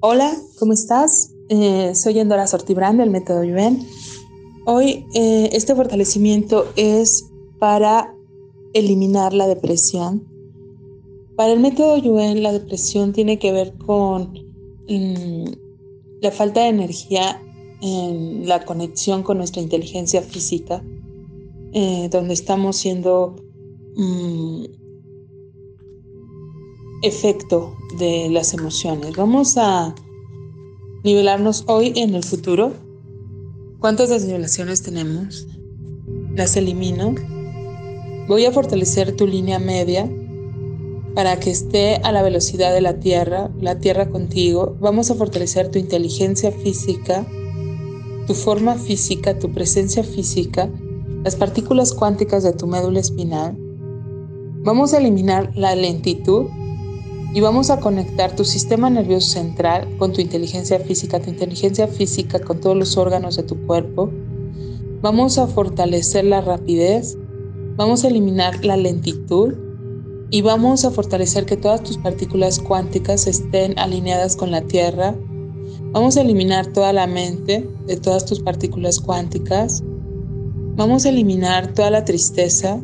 Hola, ¿cómo estás? Eh, soy Endora Sortibrand del método Yuen. Hoy eh, este fortalecimiento es para eliminar la depresión. Para el método Yuen la depresión tiene que ver con mm, la falta de energía en la conexión con nuestra inteligencia física, eh, donde estamos siendo mm, efecto de las emociones. Vamos a nivelarnos hoy en el futuro. ¿Cuántas desnivelaciones tenemos? Las elimino. Voy a fortalecer tu línea media para que esté a la velocidad de la Tierra, la Tierra contigo. Vamos a fortalecer tu inteligencia física, tu forma física, tu presencia física, las partículas cuánticas de tu médula espinal. Vamos a eliminar la lentitud y vamos a conectar tu sistema nervioso central con tu inteligencia física, tu inteligencia física con todos los órganos de tu cuerpo. Vamos a fortalecer la rapidez, vamos a eliminar la lentitud y vamos a fortalecer que todas tus partículas cuánticas estén alineadas con la Tierra. Vamos a eliminar toda la mente de todas tus partículas cuánticas. Vamos a eliminar toda la tristeza.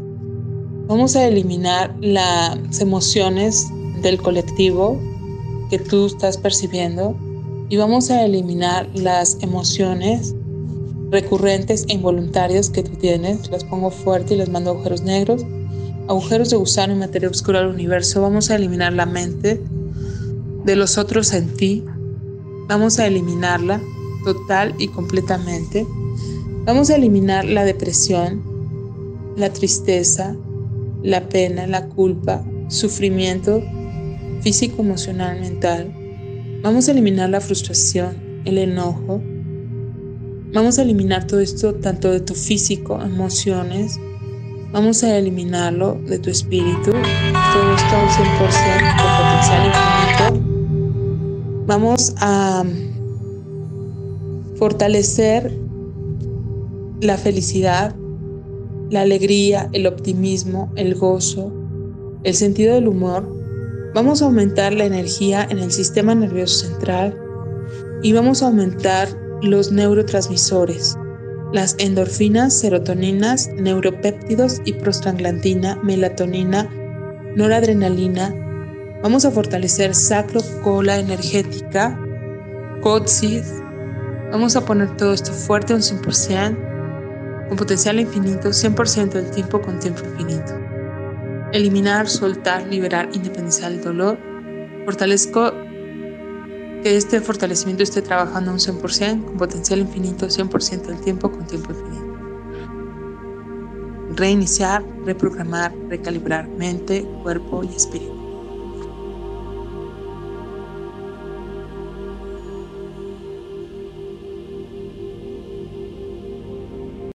Vamos a eliminar las emociones del colectivo que tú estás percibiendo y vamos a eliminar las emociones recurrentes e involuntarias que tú tienes. Las pongo fuerte y les mando agujeros negros, agujeros de gusano y materia oscura al universo. Vamos a eliminar la mente de los otros en ti. Vamos a eliminarla total y completamente. Vamos a eliminar la depresión, la tristeza, la pena, la culpa, sufrimiento físico, emocional, mental. Vamos a eliminar la frustración, el enojo. Vamos a eliminar todo esto tanto de tu físico, emociones. Vamos a eliminarlo de tu espíritu. Todo esto al 100% con potencial infinito. Vamos a fortalecer la felicidad, la alegría, el optimismo, el gozo, el sentido del humor Vamos a aumentar la energía en el sistema nervioso central y vamos a aumentar los neurotransmisores, las endorfinas, serotoninas, neuropéptidos y prostaglandina, melatonina, noradrenalina. Vamos a fortalecer sacro cola energética, COTSIS. Vamos a poner todo esto fuerte un 100%, con potencial infinito, 100% del tiempo con tiempo infinito eliminar, soltar, liberar, independizar el dolor. Fortalezco que este fortalecimiento esté trabajando un 100%, con potencial infinito, 100% del tiempo, con tiempo infinito. Reiniciar, reprogramar, recalibrar mente, cuerpo y espíritu.